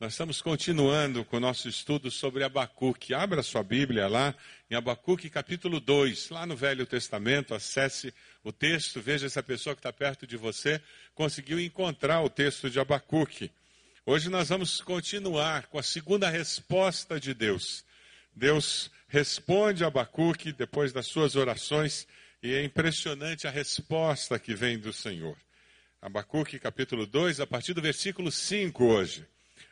Nós estamos continuando com o nosso estudo sobre Abacuque. Abra sua Bíblia lá em Abacuque capítulo 2, lá no Velho Testamento. Acesse o texto, veja se a pessoa que está perto de você conseguiu encontrar o texto de Abacuque. Hoje nós vamos continuar com a segunda resposta de Deus. Deus responde a Abacuque depois das suas orações e é impressionante a resposta que vem do Senhor. Abacuque capítulo 2, a partir do versículo 5 hoje.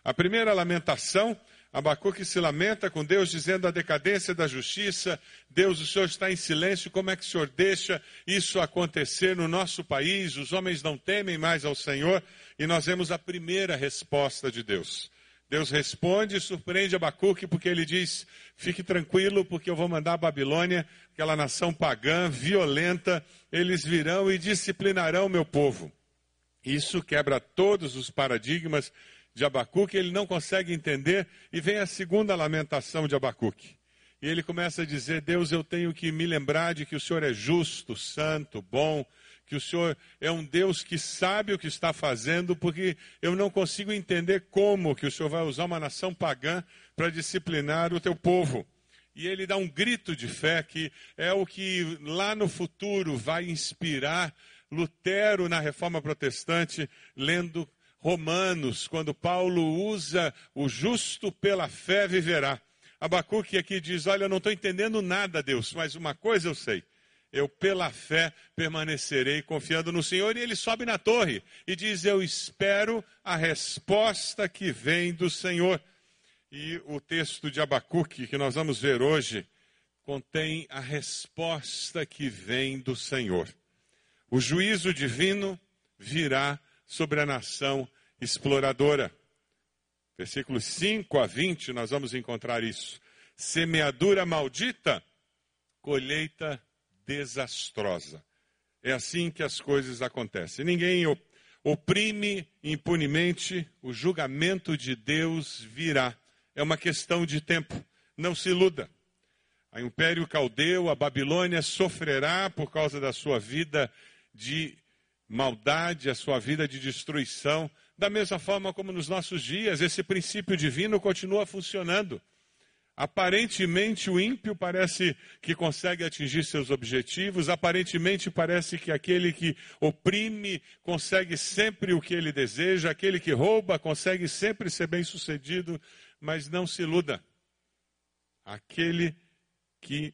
A primeira lamentação, Abacuque se lamenta com Deus, dizendo a decadência da justiça. Deus, o Senhor está em silêncio, como é que o Senhor deixa isso acontecer no nosso país? Os homens não temem mais ao Senhor. E nós vemos a primeira resposta de Deus. Deus responde e surpreende Abacuque porque ele diz: Fique tranquilo, porque eu vou mandar a Babilônia, aquela nação pagã, violenta, eles virão e disciplinarão o meu povo. Isso quebra todos os paradigmas de Abacuque, ele não consegue entender, e vem a segunda lamentação de Abacuque. E ele começa a dizer: Deus, eu tenho que me lembrar de que o Senhor é justo, santo, bom, que o Senhor é um Deus que sabe o que está fazendo, porque eu não consigo entender como que o Senhor vai usar uma nação pagã para disciplinar o teu povo. E ele dá um grito de fé que é o que lá no futuro vai inspirar Lutero na reforma protestante, lendo Romanos, quando Paulo usa o justo pela fé viverá. Abacuque aqui diz: Olha, eu não estou entendendo nada, Deus, mas uma coisa eu sei. Eu, pela fé, permanecerei confiando no Senhor. E ele sobe na torre e diz: Eu espero a resposta que vem do Senhor. E o texto de Abacuque, que nós vamos ver hoje, contém a resposta que vem do Senhor. O juízo divino virá sobre a nação exploradora. Versículos 5 a 20, nós vamos encontrar isso. Semeadura maldita, colheita desastrosa. É assim que as coisas acontecem. Ninguém oprime impunemente, o julgamento de Deus virá. É uma questão de tempo. Não se iluda. O Império Caldeu, a Babilônia, sofrerá por causa da sua vida de maldade, a sua vida de destruição, da mesma forma como nos nossos dias, esse princípio divino continua funcionando. Aparentemente o ímpio parece que consegue atingir seus objetivos, aparentemente parece que aquele que oprime consegue sempre o que ele deseja, aquele que rouba consegue sempre ser bem-sucedido, mas não se iluda. Aquele que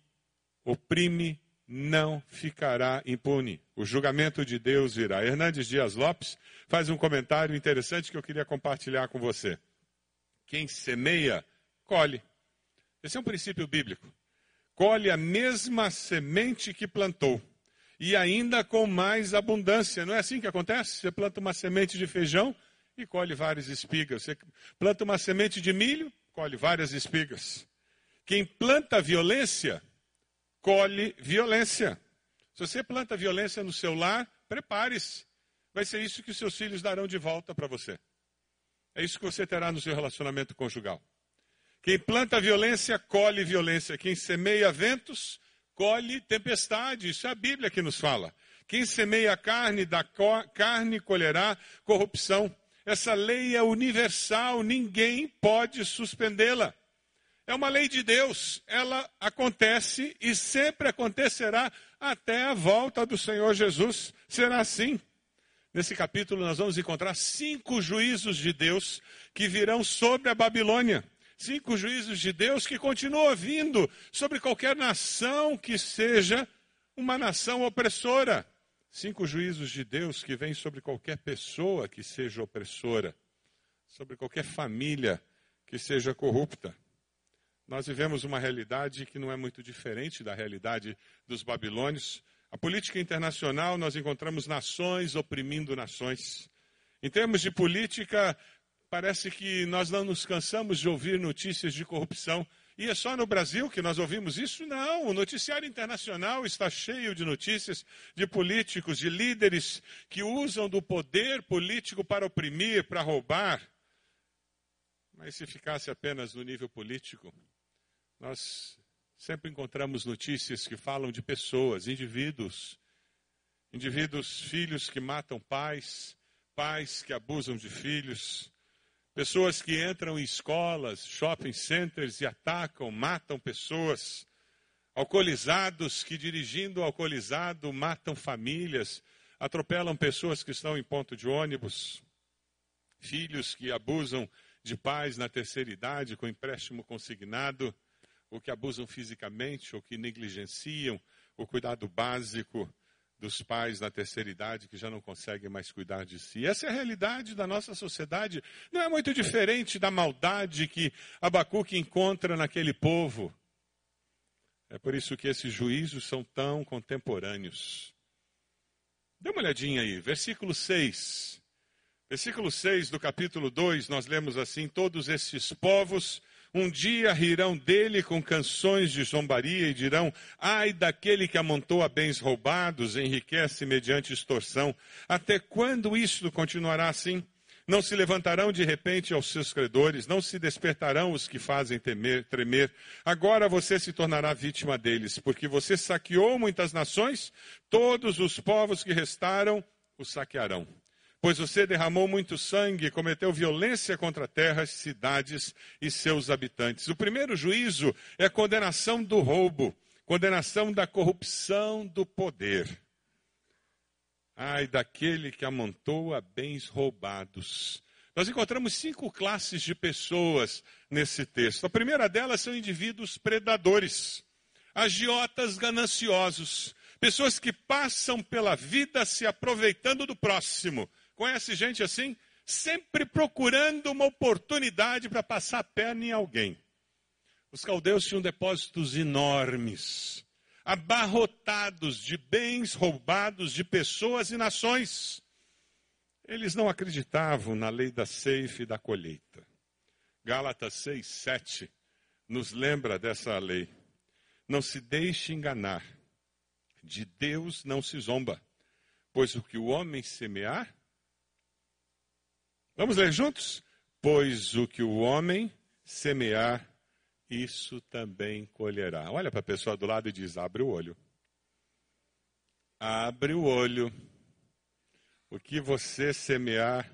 oprime não ficará impune. O julgamento de Deus virá. Hernandes Dias Lopes faz um comentário interessante que eu queria compartilhar com você. Quem semeia, colhe. Esse é um princípio bíblico. Colhe a mesma semente que plantou. E ainda com mais abundância. Não é assim que acontece? Você planta uma semente de feijão e colhe várias espigas. Você planta uma semente de milho, colhe várias espigas. Quem planta violência, colhe violência. Se você planta violência no seu lar, prepare-se. Vai ser isso que seus filhos darão de volta para você. É isso que você terá no seu relacionamento conjugal. Quem planta violência, colhe violência. Quem semeia ventos, colhe tempestade. Isso é a Bíblia que nos fala. Quem semeia carne, da carne colherá corrupção. Essa lei é universal, ninguém pode suspendê-la. É uma lei de Deus, ela acontece e sempre acontecerá até a volta do Senhor Jesus. Será assim. Nesse capítulo, nós vamos encontrar cinco juízos de Deus que virão sobre a Babilônia. Cinco juízos de Deus que continuam vindo sobre qualquer nação que seja uma nação opressora. Cinco juízos de Deus que vêm sobre qualquer pessoa que seja opressora, sobre qualquer família que seja corrupta. Nós vivemos uma realidade que não é muito diferente da realidade dos babilônios. A política internacional, nós encontramos nações oprimindo nações. Em termos de política, parece que nós não nos cansamos de ouvir notícias de corrupção. E é só no Brasil que nós ouvimos isso? Não. O noticiário internacional está cheio de notícias de políticos, de líderes que usam do poder político para oprimir, para roubar. Mas se ficasse apenas no nível político, nós sempre encontramos notícias que falam de pessoas, indivíduos, indivíduos, filhos que matam pais, pais que abusam de filhos, Pessoas que entram em escolas, shopping centers e atacam, matam pessoas. Alcoolizados que, dirigindo alcoolizado, matam famílias, atropelam pessoas que estão em ponto de ônibus. Filhos que abusam de pais na terceira idade com empréstimo consignado, ou que abusam fisicamente, ou que negligenciam o cuidado básico dos pais na terceira idade que já não conseguem mais cuidar de si. Essa é a realidade da nossa sociedade. Não é muito diferente da maldade que Abacuque encontra naquele povo. É por isso que esses juízos são tão contemporâneos. Dê uma olhadinha aí, versículo 6. Versículo 6 do capítulo 2, nós lemos assim: Todos estes povos um dia rirão dele com canções de zombaria e dirão: Ai daquele que amontou a bens roubados, enriquece mediante extorsão. Até quando isto continuará assim? Não se levantarão de repente aos seus credores, não se despertarão os que fazem temer, tremer. Agora você se tornará vítima deles, porque você saqueou muitas nações, todos os povos que restaram o saquearão pois você derramou muito sangue, cometeu violência contra terras, cidades e seus habitantes. O primeiro juízo é a condenação do roubo, condenação da corrupção do poder. Ai daquele que amontoa bens roubados. Nós encontramos cinco classes de pessoas nesse texto. A primeira delas são indivíduos predadores, agiotas gananciosos, pessoas que passam pela vida se aproveitando do próximo Conhece gente assim? Sempre procurando uma oportunidade para passar a perna em alguém. Os caldeus tinham depósitos enormes, abarrotados de bens roubados de pessoas e nações. Eles não acreditavam na lei da ceifa e da colheita. Gálatas 6, 7 nos lembra dessa lei. Não se deixe enganar. De Deus não se zomba, pois o que o homem semear, Vamos ler juntos? Pois o que o homem semear, isso também colherá. Olha para a pessoa do lado e diz: abre o olho. Abre o olho. O que você semear.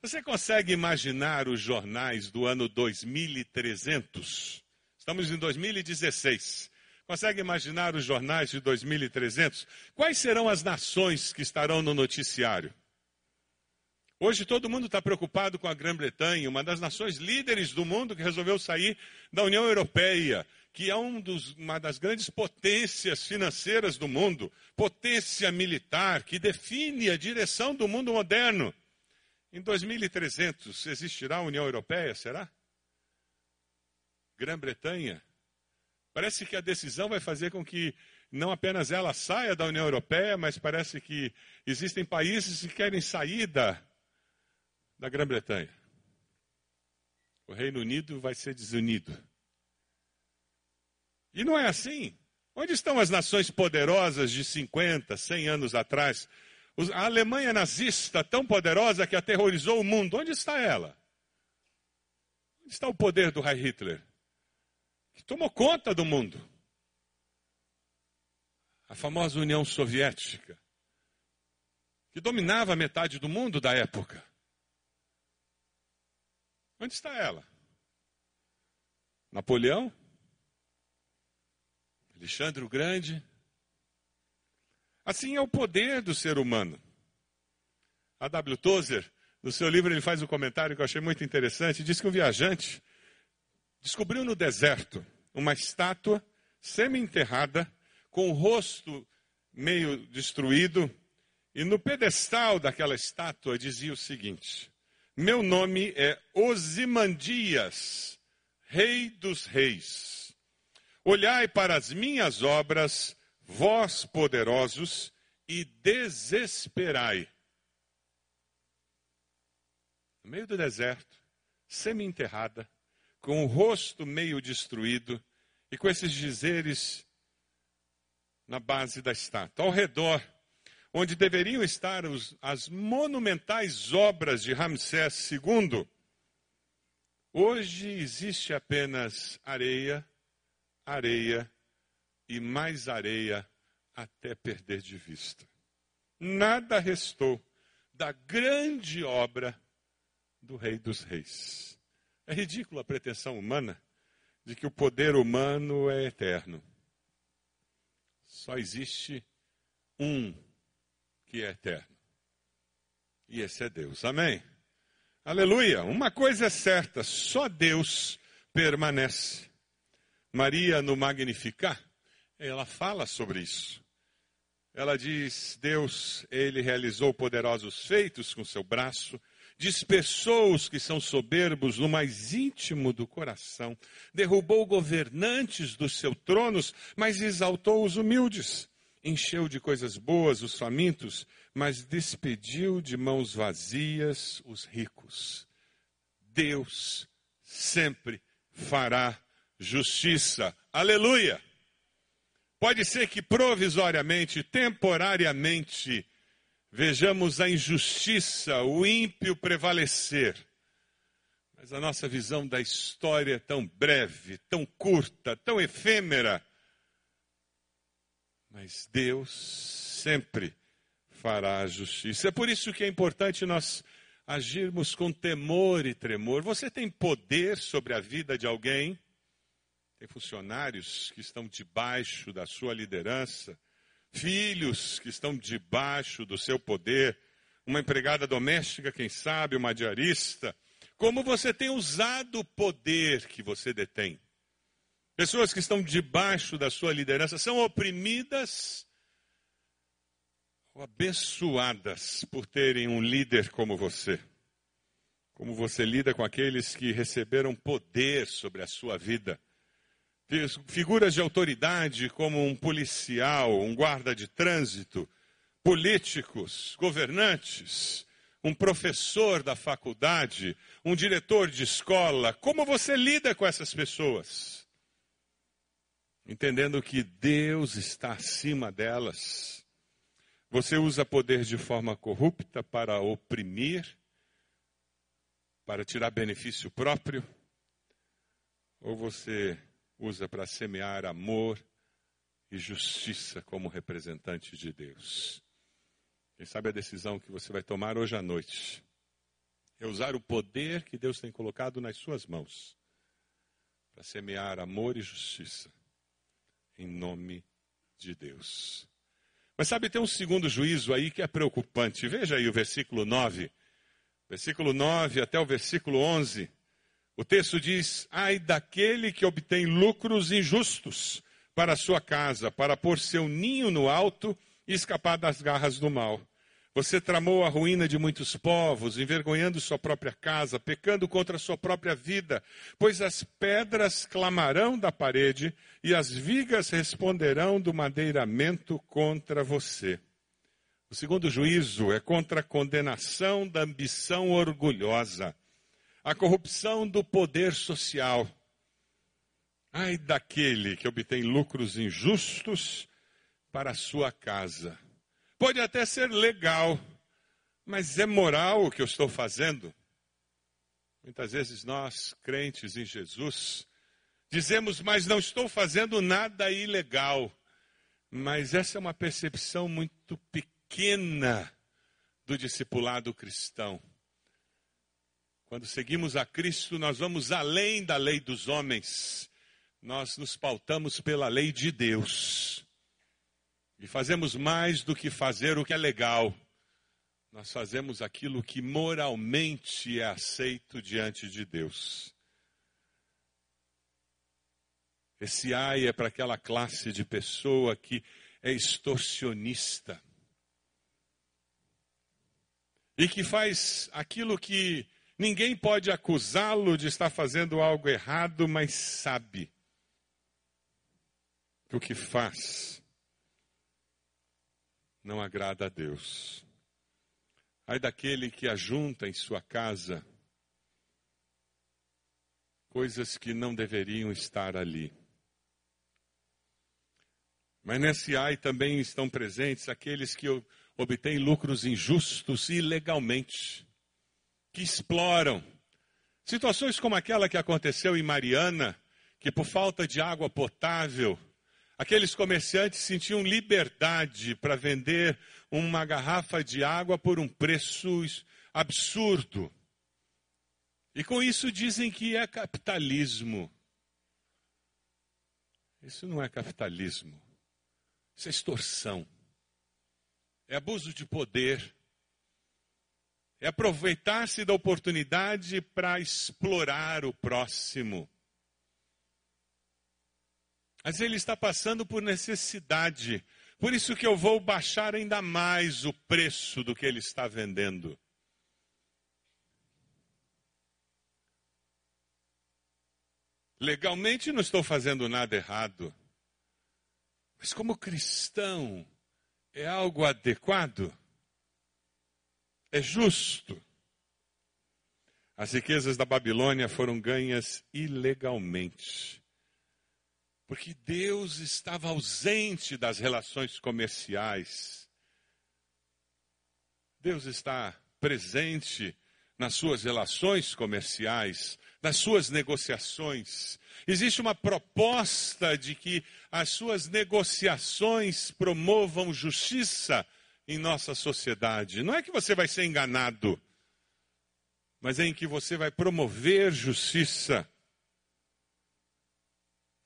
Você consegue imaginar os jornais do ano 2300? Estamos em 2016. Consegue imaginar os jornais de 2300? Quais serão as nações que estarão no noticiário? Hoje todo mundo está preocupado com a Grã-Bretanha, uma das nações líderes do mundo que resolveu sair da União Europeia, que é um dos, uma das grandes potências financeiras do mundo, potência militar, que define a direção do mundo moderno. Em 2300 existirá a União Europeia, será? Grã-Bretanha? Parece que a decisão vai fazer com que não apenas ela saia da União Europeia, mas parece que existem países que querem sair da Grã-Bretanha. O Reino Unido vai ser desunido. E não é assim. Onde estão as nações poderosas de 50, 100 anos atrás? A Alemanha nazista, tão poderosa que aterrorizou o mundo, onde está ela? Onde está o poder do Heil Hitler? Que tomou conta do mundo. A famosa União Soviética, que dominava metade do mundo da época. Onde está ela? Napoleão? Alexandre o Grande? Assim é o poder do ser humano. A W. Tozer, no seu livro, ele faz um comentário que eu achei muito interessante. Diz que um viajante descobriu no deserto uma estátua semi-enterrada, com o rosto meio destruído, e no pedestal daquela estátua dizia o seguinte: meu nome é Osimandias, Rei dos Reis. Olhai para as minhas obras, vós poderosos, e desesperai. No meio do deserto, semi-enterrada, com o rosto meio destruído e com esses dizeres na base da estátua. Ao redor, onde deveriam estar os, as monumentais obras de Ramsés II, hoje existe apenas areia, areia e mais areia até perder de vista. Nada restou da grande obra do Rei dos Reis. É ridícula a pretensão humana de que o poder humano é eterno. Só existe um que é eterno. E esse é Deus. Amém? Aleluia! Uma coisa é certa: só Deus permanece. Maria, no Magnificar, ela fala sobre isso. Ela diz: Deus, ele realizou poderosos feitos com seu braço dispersou os que são soberbos no mais íntimo do coração, derrubou governantes dos seus tronos, mas exaltou os humildes, encheu de coisas boas os famintos, mas despediu de mãos vazias os ricos. Deus sempre fará justiça. Aleluia! Pode ser que provisoriamente, temporariamente, vejamos a injustiça, o ímpio prevalecer. Mas a nossa visão da história é tão breve, tão curta, tão efêmera. Mas Deus sempre fará a justiça. É por isso que é importante nós agirmos com temor e tremor. Você tem poder sobre a vida de alguém? Tem funcionários que estão debaixo da sua liderança? filhos que estão debaixo do seu poder, uma empregada doméstica, quem sabe, uma diarista. Como você tem usado o poder que você detém? Pessoas que estão debaixo da sua liderança são oprimidas ou abençoadas por terem um líder como você. Como você lida com aqueles que receberam poder sobre a sua vida figuras de autoridade como um policial, um guarda de trânsito, políticos, governantes, um professor da faculdade, um diretor de escola. Como você lida com essas pessoas? Entendendo que Deus está acima delas. Você usa poder de forma corrupta para oprimir, para tirar benefício próprio? Ou você usa para semear amor e justiça como representante de Deus. Quem sabe a decisão que você vai tomar hoje à noite é usar o poder que Deus tem colocado nas suas mãos para semear amor e justiça em nome de Deus. Mas sabe, tem um segundo juízo aí que é preocupante. Veja aí o versículo 9. Versículo 9 até o versículo 11. O texto diz: Ai daquele que obtém lucros injustos para sua casa, para pôr seu ninho no alto e escapar das garras do mal. Você tramou a ruína de muitos povos, envergonhando sua própria casa, pecando contra sua própria vida, pois as pedras clamarão da parede e as vigas responderão do madeiramento contra você. O segundo juízo é contra a condenação da ambição orgulhosa a corrupção do poder social. Ai daquele que obtém lucros injustos para a sua casa. Pode até ser legal, mas é moral o que eu estou fazendo? Muitas vezes nós, crentes em Jesus, dizemos, mas não estou fazendo nada ilegal. Mas essa é uma percepção muito pequena do discipulado cristão. Quando seguimos a Cristo, nós vamos além da lei dos homens. Nós nos pautamos pela lei de Deus. E fazemos mais do que fazer o que é legal. Nós fazemos aquilo que moralmente é aceito diante de Deus. Esse ai é para aquela classe de pessoa que é extorsionista. E que faz aquilo que Ninguém pode acusá-lo de estar fazendo algo errado, mas sabe que o que faz não agrada a Deus. Ai daquele que ajunta em sua casa coisas que não deveriam estar ali. Mas nesse ai também estão presentes aqueles que obtêm lucros injustos ilegalmente que exploram. Situações como aquela que aconteceu em Mariana, que por falta de água potável, aqueles comerciantes sentiam liberdade para vender uma garrafa de água por um preço absurdo. E com isso dizem que é capitalismo. Isso não é capitalismo. Isso é extorsão. É abuso de poder. É aproveitar-se da oportunidade para explorar o próximo. Mas ele está passando por necessidade. Por isso que eu vou baixar ainda mais o preço do que ele está vendendo. Legalmente não estou fazendo nada errado. Mas como cristão, é algo adequado? É justo? As riquezas da Babilônia foram ganhas ilegalmente. Porque Deus estava ausente das relações comerciais. Deus está presente nas suas relações comerciais, nas suas negociações. Existe uma proposta de que as suas negociações promovam justiça em nossa sociedade. Não é que você vai ser enganado, mas é em que você vai promover justiça.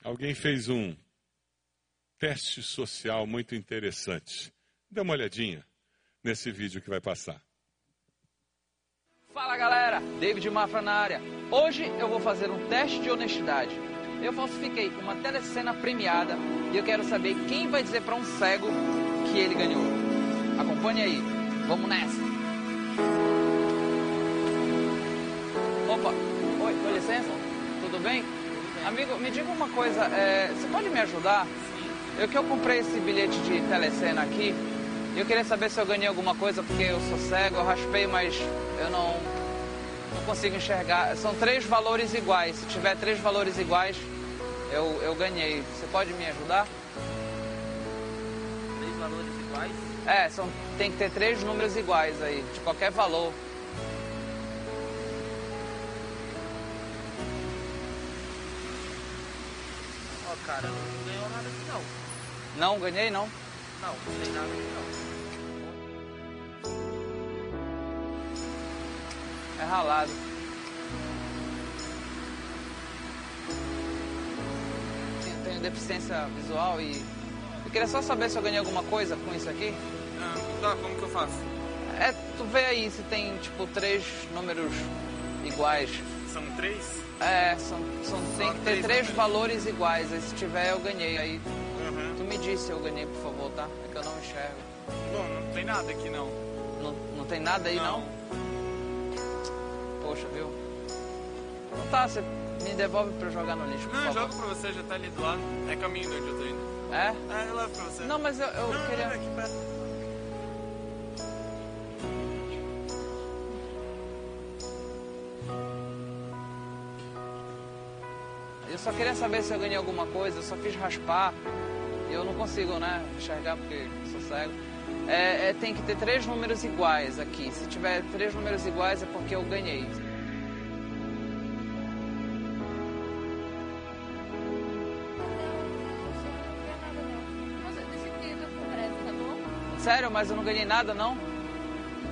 Alguém fez um teste social muito interessante. Dê uma olhadinha nesse vídeo que vai passar. Fala galera, David Mafra na área. Hoje eu vou fazer um teste de honestidade. Eu falsifiquei uma telecena premiada e eu quero saber quem vai dizer para um cego que ele ganhou. Acompanhe aí, vamos nessa. Opa, oi, com licença, tudo bem? Amigo, me diga uma coisa, é, você pode me ajudar? Eu que eu comprei esse bilhete de telecena aqui eu queria saber se eu ganhei alguma coisa, porque eu sou cego, eu raspei, mas eu não, não consigo enxergar. São três valores iguais. Se tiver três valores iguais, eu, eu ganhei. Você pode me ajudar? Três valores iguais? É, são, tem que ter três números iguais aí, de qualquer valor. Cara, não ganhou nada aqui não. Não ganhei, não? Não, não tem nada aqui não. É ralado. Tenho, tenho deficiência visual e. Eu queria só saber se eu ganhei alguma coisa com isso aqui. Ah, tá, como que eu faço? É, tu vê aí se tem, tipo, três números iguais. São três? É, são, são, tem que ter três números. valores iguais. Aí se tiver, eu ganhei. Aí Uhum. tu me diz se eu ganhei, por favor, tá? É que eu não enxergo. Bom, não tem nada aqui não. Não, não tem nada aí, não? Poxa, viu? Então tá, você me devolve pra eu jogar no lixo, Não, eu jogo pra você, já tá ali do lado. É caminho de onde eu tô indo. É? É, eu levo pra você. Não, mas eu, eu não, queria... não, aqui perto. Eu só queria saber se eu ganhei alguma coisa, eu só quis raspar. E eu não consigo, né, enxergar porque sou cego. É, é, tem que ter três números iguais aqui. Se tiver três números iguais é porque eu ganhei. Sério, mas eu não ganhei nada, não?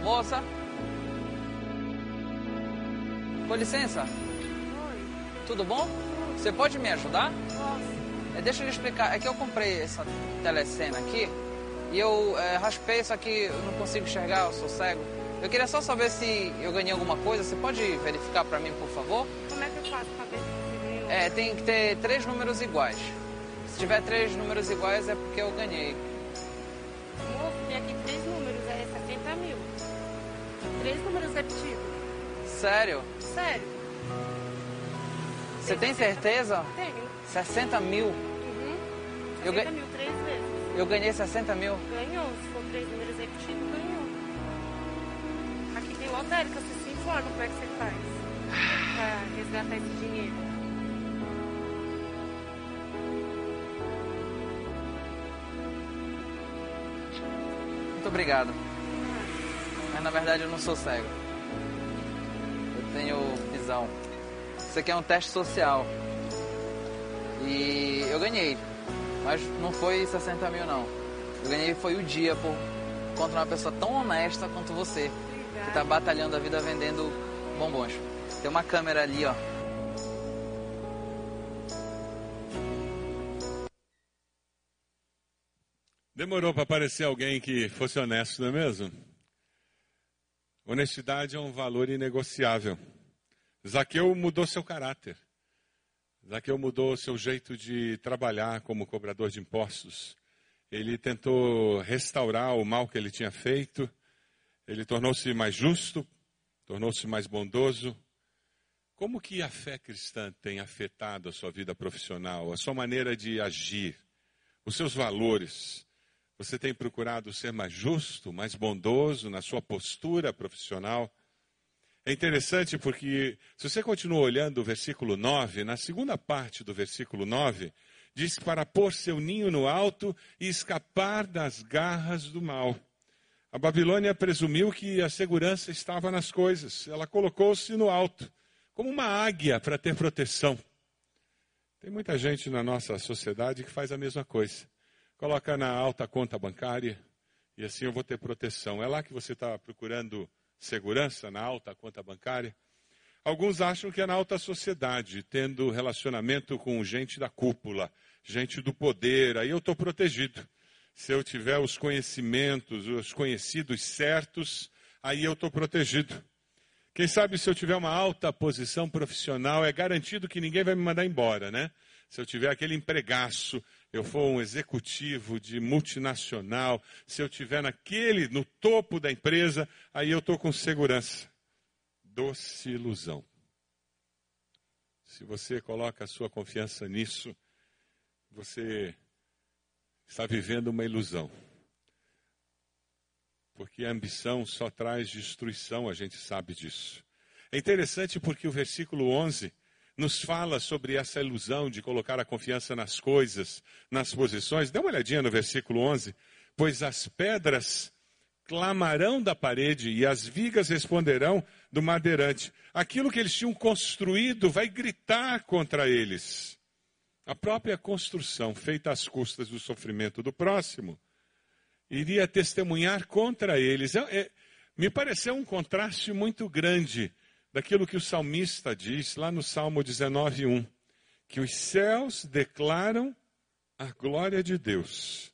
Moça? Com licença, Oi, tudo bom? Você pode me ajudar? posso? É, deixa eu lhe explicar. É que eu comprei essa telecena aqui e eu é, raspei, só que eu não consigo enxergar, eu sou cego. Eu queria só saber se eu ganhei alguma coisa. Você pode verificar pra mim, por favor? Como é que eu faço pra ver se ganhou? É, tem que ter três números iguais. Se tiver três números iguais é porque eu ganhei. Moço, tem aqui três números, é 60 mil. Três números repetidos. Sério? Sério? Você tem 60 certeza? Tenho. 60 mil? Uhum. Eu 60 ga- mil três vezes. Eu ganhei 60 mil. Ganhou. Se for três números repetidos, ganhou. Aqui tem lotérica, você se informa como é que você faz. Pra resgatar esse dinheiro. Muito obrigado. Mas na verdade eu não sou cego. Eu tenho visão. Isso aqui é um teste social. E eu ganhei. Mas não foi 60 mil não. Eu ganhei foi o dia por contra uma pessoa tão honesta quanto você, que está batalhando a vida vendendo bombons. Tem uma câmera ali, ó. Demorou para aparecer alguém que fosse honesto, não é mesmo? Honestidade é um valor inegociável. Zaqueu mudou seu caráter. Zaqueu mudou seu jeito de trabalhar como cobrador de impostos. Ele tentou restaurar o mal que ele tinha feito. Ele tornou-se mais justo, tornou-se mais bondoso. Como que a fé cristã tem afetado a sua vida profissional, a sua maneira de agir, os seus valores? Você tem procurado ser mais justo, mais bondoso na sua postura profissional? É interessante porque, se você continua olhando o versículo 9, na segunda parte do versículo 9, diz para pôr seu ninho no alto e escapar das garras do mal. A Babilônia presumiu que a segurança estava nas coisas, ela colocou-se no alto como uma águia para ter proteção. Tem muita gente na nossa sociedade que faz a mesma coisa. Coloca na alta conta bancária e assim eu vou ter proteção. É lá que você está procurando segurança, na alta conta bancária? Alguns acham que é na alta sociedade, tendo relacionamento com gente da cúpula, gente do poder, aí eu estou protegido. Se eu tiver os conhecimentos, os conhecidos certos, aí eu estou protegido. Quem sabe se eu tiver uma alta posição profissional, é garantido que ninguém vai me mandar embora, né? Se eu tiver aquele empregaço, eu for um executivo de multinacional, se eu tiver naquele, no topo da empresa, aí eu estou com segurança. Doce ilusão. Se você coloca a sua confiança nisso, você está vivendo uma ilusão porque a ambição só traz destruição, a gente sabe disso. É interessante porque o versículo 11 nos fala sobre essa ilusão de colocar a confiança nas coisas, nas posições. Dê uma olhadinha no versículo 11. Pois as pedras clamarão da parede e as vigas responderão do madeirante. Aquilo que eles tinham construído vai gritar contra eles. A própria construção, feita às custas do sofrimento do próximo, iria testemunhar contra eles. É, é, me pareceu um contraste muito grande daquilo que o salmista diz lá no Salmo 19:1, que os céus declaram a glória de Deus.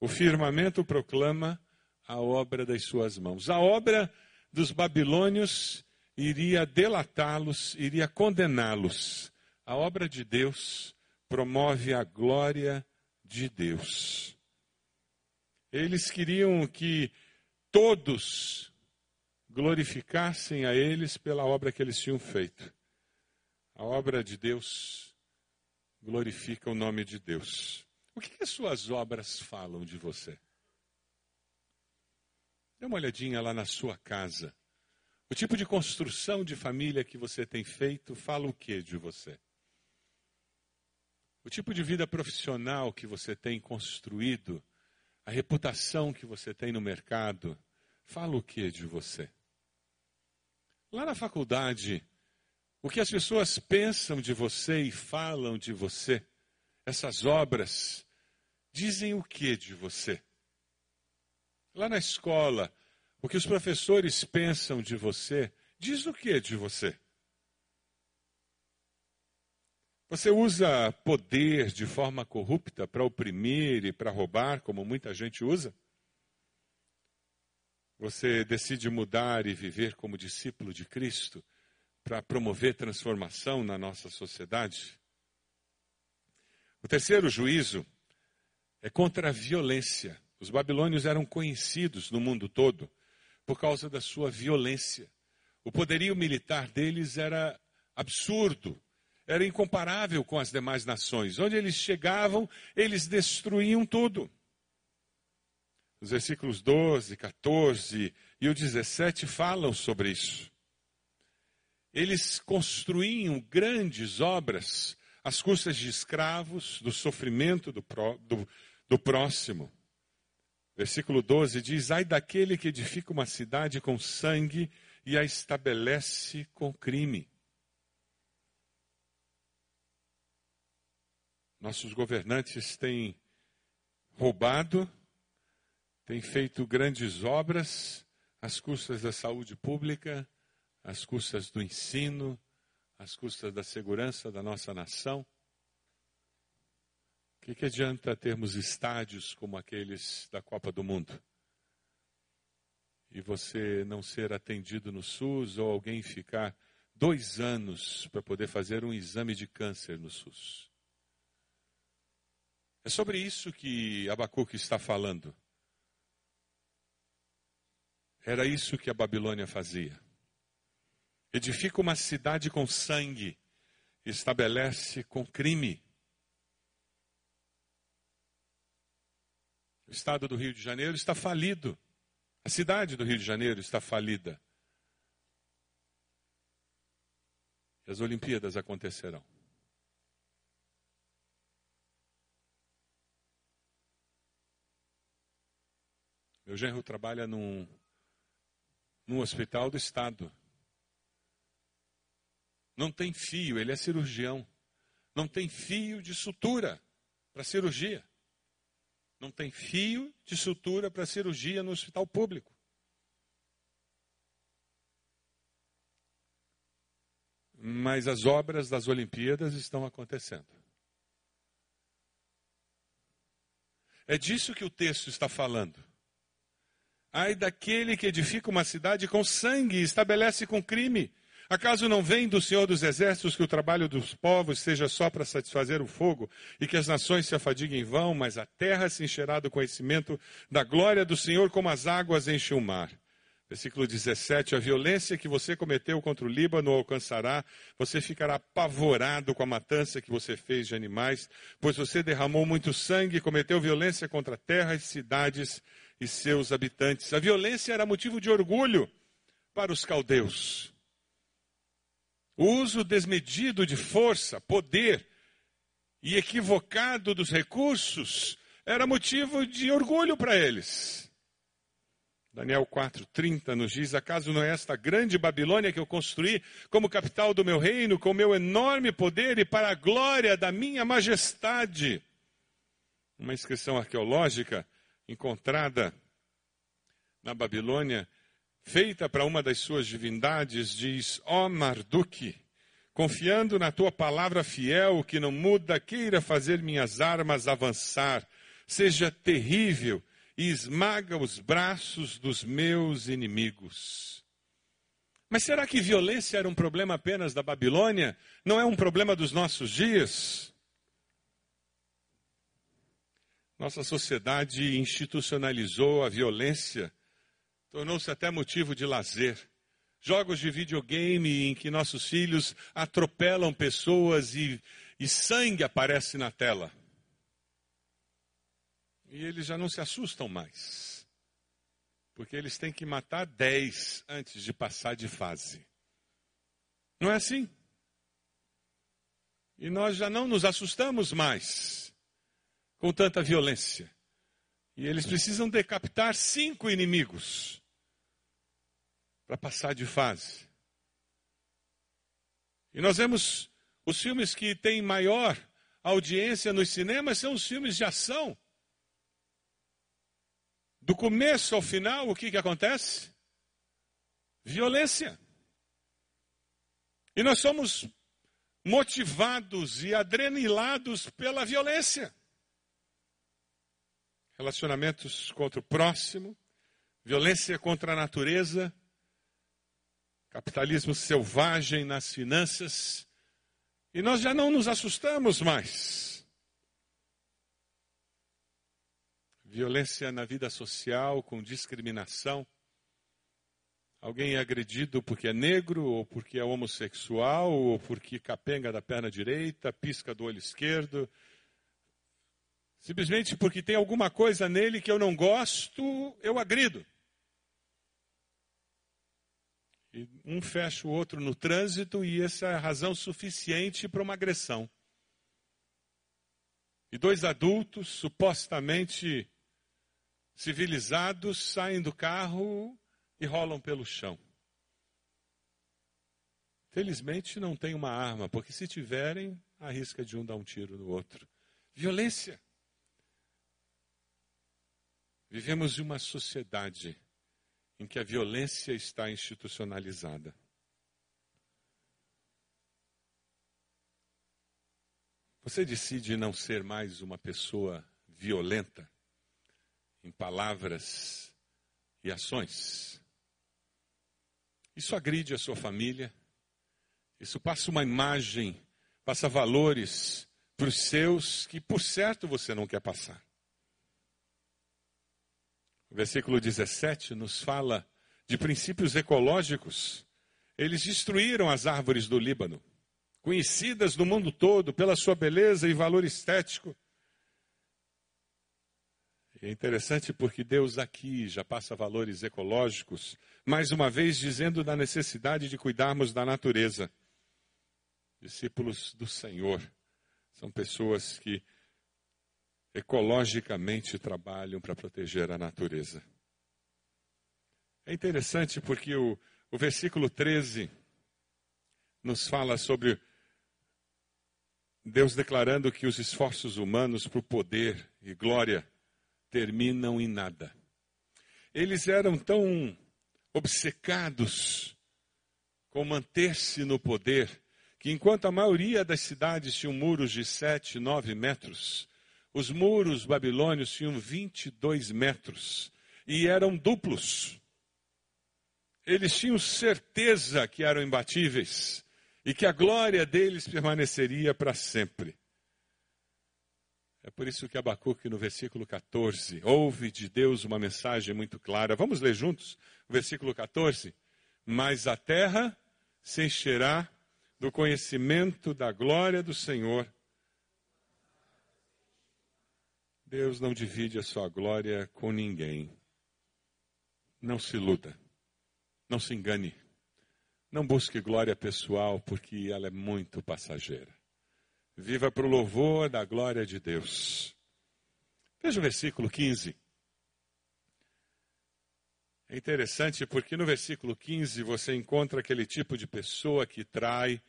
O firmamento proclama a obra das suas mãos. A obra dos babilônios iria delatá-los, iria condená-los. A obra de Deus promove a glória de Deus. Eles queriam que todos glorificassem a eles pela obra que eles tinham feito. A obra de Deus glorifica o nome de Deus. O que, que as suas obras falam de você? Dê uma olhadinha lá na sua casa. O tipo de construção de família que você tem feito fala o que de você? O tipo de vida profissional que você tem construído a reputação que você tem no mercado, fala o que de você? Lá na faculdade, o que as pessoas pensam de você e falam de você, essas obras, dizem o que de você? Lá na escola, o que os professores pensam de você, diz o que de você? Você usa poder de forma corrupta para oprimir e para roubar, como muita gente usa? Você decide mudar e viver como discípulo de Cristo para promover transformação na nossa sociedade? O terceiro juízo é contra a violência. Os babilônios eram conhecidos no mundo todo por causa da sua violência. O poderio militar deles era absurdo, era incomparável com as demais nações. Onde eles chegavam, eles destruíam tudo. Os versículos 12, 14 e o 17 falam sobre isso. Eles construíam grandes obras às custas de escravos, do sofrimento do, pró, do, do próximo. Versículo 12 diz: Ai daquele que edifica uma cidade com sangue e a estabelece com crime. Nossos governantes têm roubado, têm feito grandes obras às custas da saúde pública, às custas do ensino, às custas da segurança da nossa nação? O que, que adianta termos estádios como aqueles da Copa do Mundo? E você não ser atendido no SUS ou alguém ficar dois anos para poder fazer um exame de câncer no SUS. É sobre isso que Abacuque está falando. Era isso que a Babilônia fazia. Edifica uma cidade com sangue, estabelece com crime. O estado do Rio de Janeiro está falido. A cidade do Rio de Janeiro está falida. E as Olimpíadas acontecerão. Meu genro trabalha num, num hospital do estado. Não tem fio, ele é cirurgião. Não tem fio de sutura para cirurgia. Não tem fio de sutura para cirurgia no hospital público. Mas as obras das Olimpíadas estão acontecendo. É disso que o texto está falando. Ai daquele que edifica uma cidade com sangue e estabelece com crime. Acaso não vem do Senhor dos Exércitos que o trabalho dos povos seja só para satisfazer o fogo e que as nações se afadiguem em vão, mas a terra se encherá do conhecimento da glória do Senhor como as águas enchem o mar? Versículo 17: A violência que você cometeu contra o Líbano alcançará, você ficará apavorado com a matança que você fez de animais, pois você derramou muito sangue e cometeu violência contra terras e cidades e seus habitantes. A violência era motivo de orgulho para os caldeus. O uso desmedido de força, poder e equivocado dos recursos era motivo de orgulho para eles. Daniel 4,30 nos diz: Acaso não é esta grande Babilônia que eu construí como capital do meu reino, com meu enorme poder e para a glória da minha majestade? Uma inscrição arqueológica encontrada na Babilônia, feita para uma das suas divindades, diz: Ó oh Marduk, confiando na tua palavra fiel, que não muda, queira fazer minhas armas avançar, seja terrível e esmaga os braços dos meus inimigos. Mas será que violência era um problema apenas da Babilônia? Não é um problema dos nossos dias? Nossa sociedade institucionalizou a violência, tornou-se até motivo de lazer. Jogos de videogame em que nossos filhos atropelam pessoas e, e sangue aparece na tela. E eles já não se assustam mais. Porque eles têm que matar dez antes de passar de fase. Não é assim? E nós já não nos assustamos mais com tanta violência. E eles precisam decapitar cinco inimigos para passar de fase. E nós vemos os filmes que têm maior audiência nos cinemas são os filmes de ação. Do começo ao final, o que, que acontece? Violência. E nós somos motivados e adrenilados pela violência relacionamentos contra o próximo, violência contra a natureza, capitalismo selvagem nas finanças, e nós já não nos assustamos mais. Violência na vida social, com discriminação. Alguém é agredido porque é negro, ou porque é homossexual, ou porque capenga da perna direita, pisca do olho esquerdo, Simplesmente porque tem alguma coisa nele que eu não gosto, eu agrido. E um fecha o outro no trânsito e essa é a razão suficiente para uma agressão. E dois adultos, supostamente civilizados, saem do carro e rolam pelo chão. Felizmente não tem uma arma, porque se tiverem, arrisca de um dar um tiro no outro. Violência. Vivemos em uma sociedade em que a violência está institucionalizada. Você decide não ser mais uma pessoa violenta em palavras e ações. Isso agride a sua família, isso passa uma imagem, passa valores para os seus que, por certo, você não quer passar. O versículo 17 nos fala de princípios ecológicos. Eles destruíram as árvores do Líbano, conhecidas no mundo todo pela sua beleza e valor estético. É interessante porque Deus aqui já passa valores ecológicos, mais uma vez dizendo da necessidade de cuidarmos da natureza. Discípulos do Senhor são pessoas que ecologicamente trabalham para proteger a natureza. É interessante porque o, o versículo 13 nos fala sobre Deus declarando que os esforços humanos para o poder e glória terminam em nada. Eles eram tão obcecados com manter-se no poder que, enquanto a maioria das cidades tinham muros de 7, 9 metros, os muros babilônios tinham 22 metros e eram duplos. Eles tinham certeza que eram imbatíveis e que a glória deles permaneceria para sempre. É por isso que Abacuque, no versículo 14, ouve de Deus uma mensagem muito clara. Vamos ler juntos o versículo 14? Mas a terra se encherá do conhecimento da glória do Senhor Deus não divide a sua glória com ninguém. Não se iluda. Não se engane. Não busque glória pessoal, porque ela é muito passageira. Viva para o louvor da glória de Deus. Veja o versículo 15. É interessante porque no versículo 15 você encontra aquele tipo de pessoa que trai,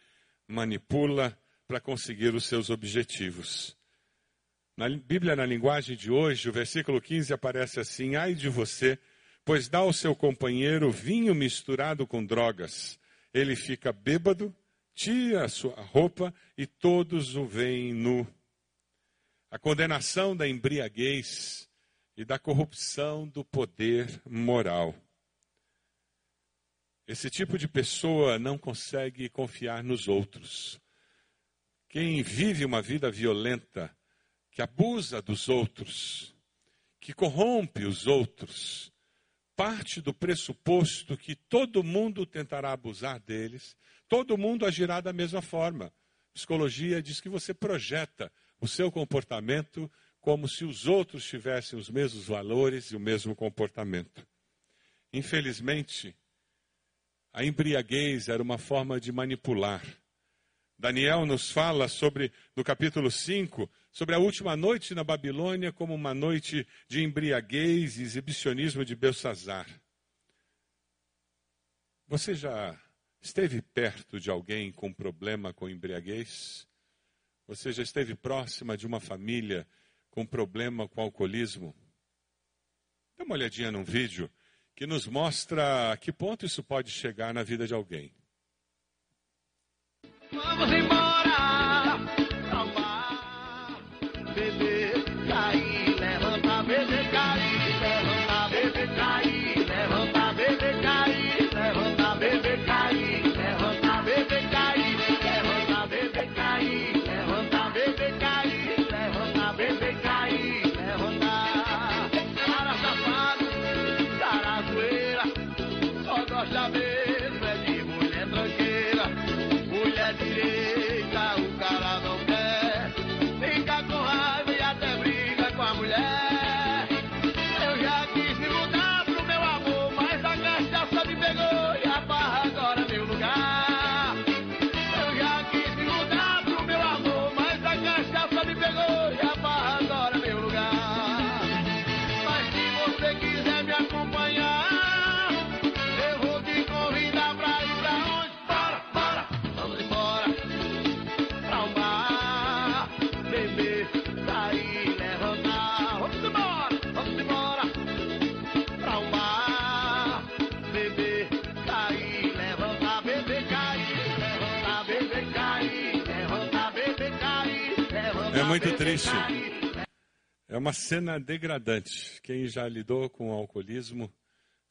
manipula para conseguir os seus objetivos. Na Bíblia, na linguagem de hoje, o versículo 15 aparece assim: Ai de você, pois dá ao seu companheiro vinho misturado com drogas. Ele fica bêbado, tira a sua roupa e todos o veem nu. A condenação da embriaguez e da corrupção do poder moral. Esse tipo de pessoa não consegue confiar nos outros. Quem vive uma vida violenta, que abusa dos outros, que corrompe os outros, parte do pressuposto que todo mundo tentará abusar deles, todo mundo agirá da mesma forma. Psicologia diz que você projeta o seu comportamento como se os outros tivessem os mesmos valores e o mesmo comportamento. Infelizmente, a embriaguez era uma forma de manipular. Daniel nos fala sobre, no capítulo 5, sobre a última noite na Babilônia como uma noite de embriaguez e exibicionismo de Belsazar. Você já esteve perto de alguém com problema com embriaguez? Você já esteve próxima de uma família com problema com alcoolismo? Dê uma olhadinha num vídeo que nos mostra a que ponto isso pode chegar na vida de alguém. Vamos embora beber, cair, muito triste. É uma cena degradante. Quem já lidou com o alcoolismo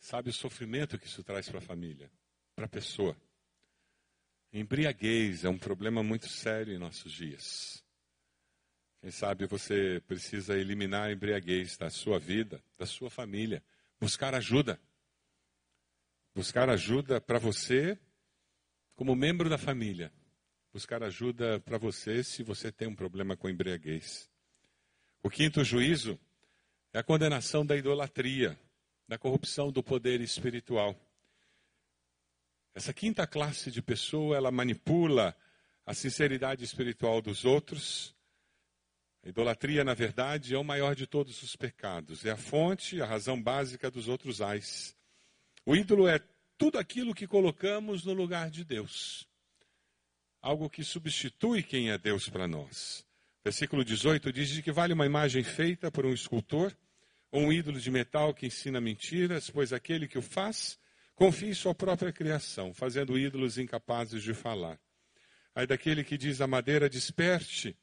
sabe o sofrimento que isso traz para a família, para a pessoa. Embriaguez é um problema muito sério em nossos dias. Quem sabe você precisa eliminar a embriaguez da sua vida, da sua família, buscar ajuda. Buscar ajuda para você como membro da família. Buscar ajuda para você se você tem um problema com embriaguez. O quinto juízo é a condenação da idolatria, da corrupção do poder espiritual. Essa quinta classe de pessoa, ela manipula a sinceridade espiritual dos outros. A idolatria, na verdade, é o maior de todos os pecados. É a fonte, a razão básica dos outros ais. O ídolo é tudo aquilo que colocamos no lugar de Deus. Algo que substitui quem é Deus para nós. Versículo 18 diz que vale uma imagem feita por um escultor ou um ídolo de metal que ensina mentiras, pois aquele que o faz confia em sua própria criação, fazendo ídolos incapazes de falar. Aí daquele que diz a madeira desperte,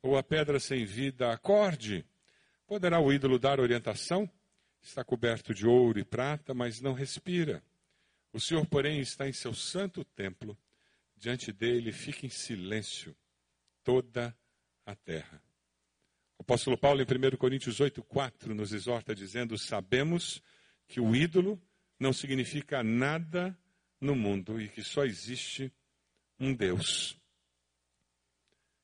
ou a pedra sem vida acorde, poderá o ídolo dar orientação? Está coberto de ouro e prata, mas não respira. O Senhor, porém, está em seu santo templo, diante dele fica em silêncio toda a terra. O apóstolo Paulo, em 1 Coríntios 8, 4, nos exorta dizendo: Sabemos que o ídolo não significa nada no mundo e que só existe um Deus.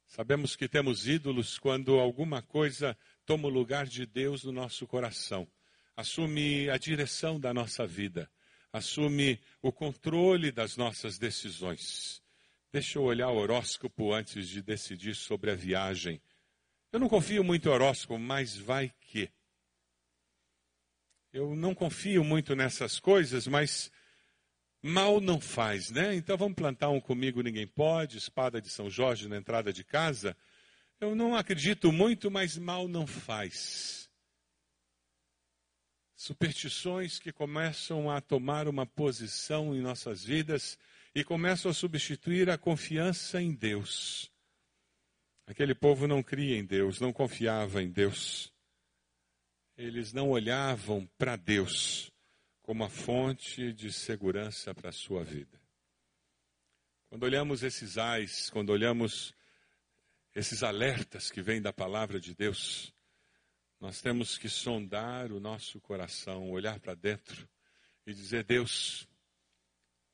Sabemos que temos ídolos quando alguma coisa toma o lugar de Deus no nosso coração, assume a direção da nossa vida, assume o controle das nossas decisões. Deixa eu olhar o horóscopo antes de decidir sobre a viagem. Eu não confio muito em horóscopo, mas vai que. Eu não confio muito nessas coisas, mas mal não faz, né? Então vamos plantar um comigo ninguém pode, espada de São Jorge na entrada de casa. Eu não acredito muito, mas mal não faz. Superstições que começam a tomar uma posição em nossas vidas e começam a substituir a confiança em Deus. Aquele povo não cria em Deus, não confiava em Deus eles não olhavam para Deus como a fonte de segurança para a sua vida. Quando olhamos esses ais, quando olhamos esses alertas que vêm da palavra de Deus, nós temos que sondar o nosso coração, olhar para dentro e dizer: Deus,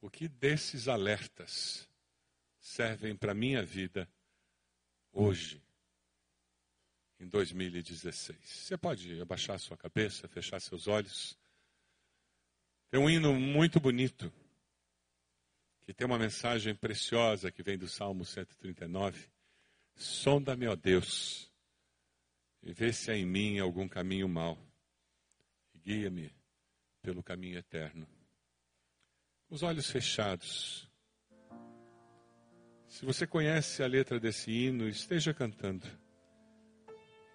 o que desses alertas servem para a minha vida hoje? em 2016. Você pode abaixar sua cabeça, fechar seus olhos. Tem um hino muito bonito, que tem uma mensagem preciosa que vem do Salmo 139. Sonda-me, ó Deus, e vê se há em mim algum caminho mau, guia-me pelo caminho eterno. Os olhos fechados. Se você conhece a letra desse hino, esteja cantando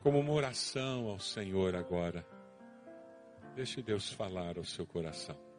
como uma oração ao Senhor agora. Deixe Deus falar ao seu coração.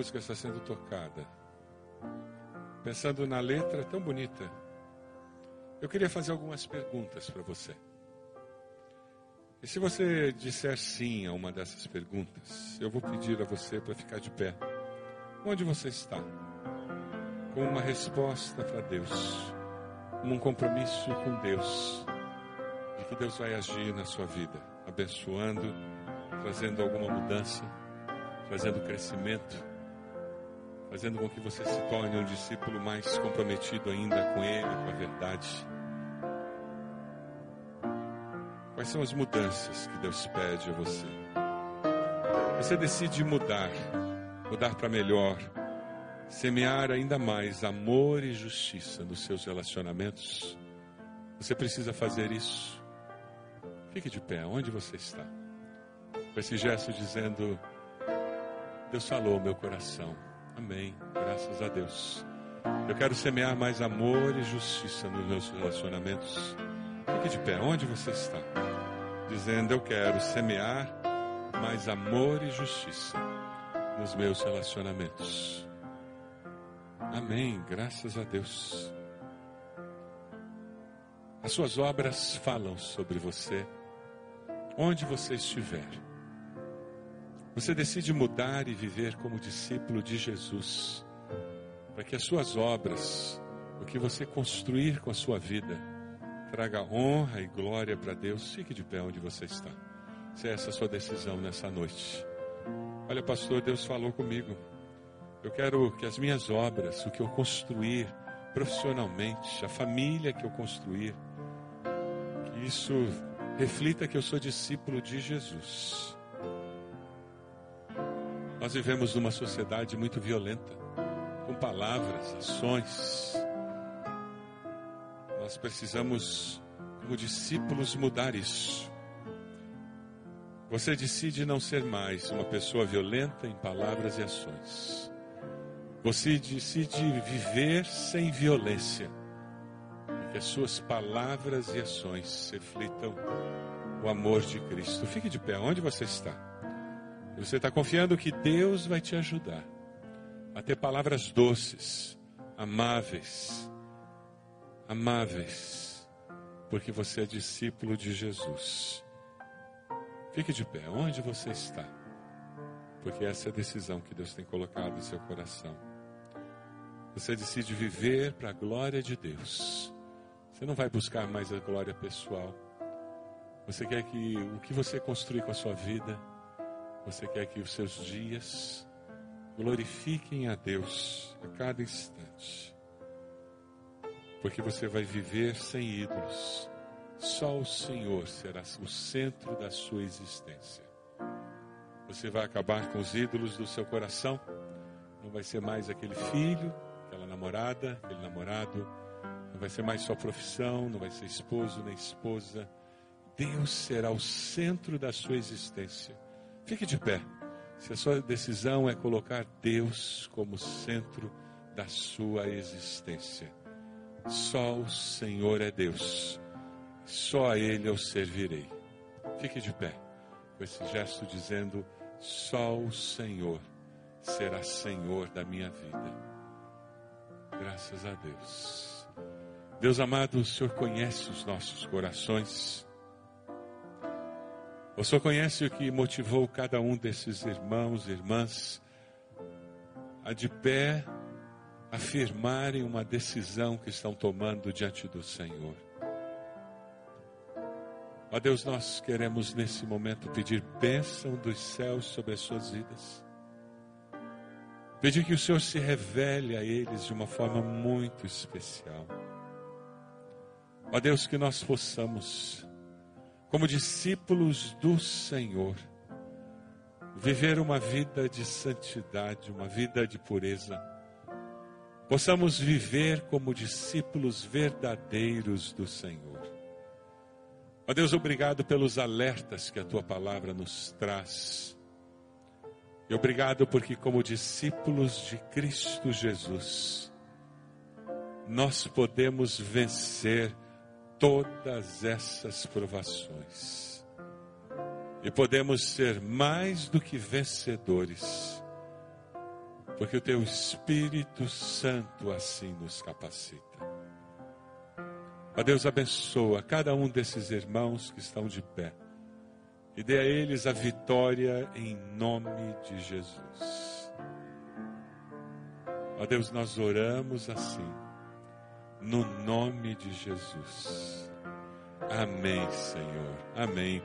Música está sendo tocada, pensando na letra tão bonita, eu queria fazer algumas perguntas para você. E se você disser sim a uma dessas perguntas, eu vou pedir a você para ficar de pé. Onde você está? Com uma resposta para Deus, um compromisso com Deus. que Deus vai agir na sua vida, abençoando, trazendo alguma mudança, trazendo crescimento, fazendo com que você se torne um discípulo mais comprometido ainda com Ele, com a verdade. Quais são as mudanças que Deus pede a você? Você decide mudar, mudar para melhor, semear ainda mais amor e justiça nos seus relacionamentos. Você precisa fazer isso. Fique de pé, onde você está? Com esse gesto dizendo: Deus falou meu coração. Amém. Graças a Deus. Eu quero semear mais amor e justiça nos meus relacionamentos. Fique de pé, onde você está? Dizendo: Eu quero semear mais amor e justiça nos meus relacionamentos. Amém. Graças a Deus. As suas obras falam sobre você, onde você estiver. Você decide mudar e viver como discípulo de Jesus, para que as suas obras, o que você construir com a sua vida, traga honra e glória para Deus. Fique de pé onde você está. Se é essa a sua decisão nessa noite. Olha, pastor, Deus falou comigo. Eu quero que as minhas obras, o que eu construir profissionalmente, a família que eu construir, que isso reflita que eu sou discípulo de Jesus. Nós vivemos numa sociedade muito violenta, com palavras, ações. Nós precisamos, como discípulos, mudar isso. Você decide não ser mais uma pessoa violenta em palavras e ações. Você decide viver sem violência que as suas palavras e ações reflitam o amor de Cristo. Fique de pé, onde você está? Você está confiando que Deus vai te ajudar a ter palavras doces, amáveis, amáveis, porque você é discípulo de Jesus. Fique de pé, onde você está? Porque essa é a decisão que Deus tem colocado em seu coração. Você decide viver para a glória de Deus. Você não vai buscar mais a glória pessoal. Você quer que o que você construir com a sua vida, você quer que os seus dias glorifiquem a Deus a cada instante. Porque você vai viver sem ídolos. Só o Senhor será o centro da sua existência. Você vai acabar com os ídolos do seu coração. Não vai ser mais aquele filho, aquela namorada, aquele namorado não vai ser mais sua profissão, não vai ser esposo nem esposa. Deus será o centro da sua existência. Fique de pé. Se a sua decisão é colocar Deus como centro da sua existência. Só o Senhor é Deus. Só a Ele eu servirei. Fique de pé, com esse gesto dizendo: só o Senhor será Senhor da minha vida. Graças a Deus. Deus amado, o Senhor conhece os nossos corações. O Senhor conhece o que motivou cada um desses irmãos e irmãs a de pé afirmarem uma decisão que estão tomando diante do Senhor. Ó Deus, nós queremos nesse momento pedir bênção dos céus sobre as suas vidas. Pedir que o Senhor se revele a eles de uma forma muito especial. Ó Deus, que nós possamos, como discípulos do Senhor, viver uma vida de santidade, uma vida de pureza. Possamos viver como discípulos verdadeiros do Senhor. Ó Deus, obrigado pelos alertas que a tua palavra nos traz. E obrigado porque, como discípulos de Cristo Jesus, nós podemos vencer todas essas provações. E podemos ser mais do que vencedores, porque o Teu Espírito Santo assim nos capacita. Ó Deus, abençoa cada um desses irmãos que estão de pé e dê a eles a vitória em nome de Jesus. Ó Deus, nós oramos assim no nome de Jesus. Amém, Senhor. Amém.